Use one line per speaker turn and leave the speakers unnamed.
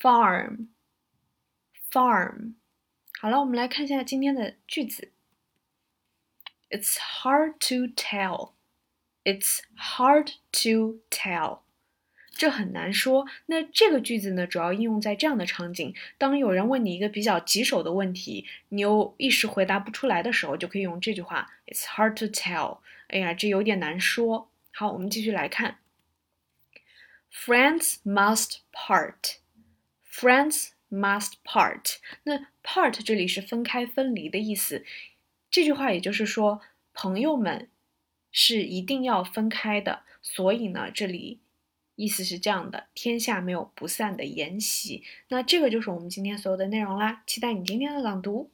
farm, farm。好了，我们来看一下今天的句子。It's hard to tell. It's hard to tell. 这很难说。那这个句子呢，主要应用在这样的场景：当有人问你一个比较棘手的问题，你又一时回答不出来的时候，就可以用这句话：It's hard to tell。哎呀，这有点难说。好，我们继续来看。Friends must part. Friends must part. 那 part 这里是分开、分离的意思。这句话也就是说，朋友们是一定要分开的。所以呢，这里意思是这样的：天下没有不散的筵席。那这个就是我们今天所有的内容啦。期待你今天的朗读。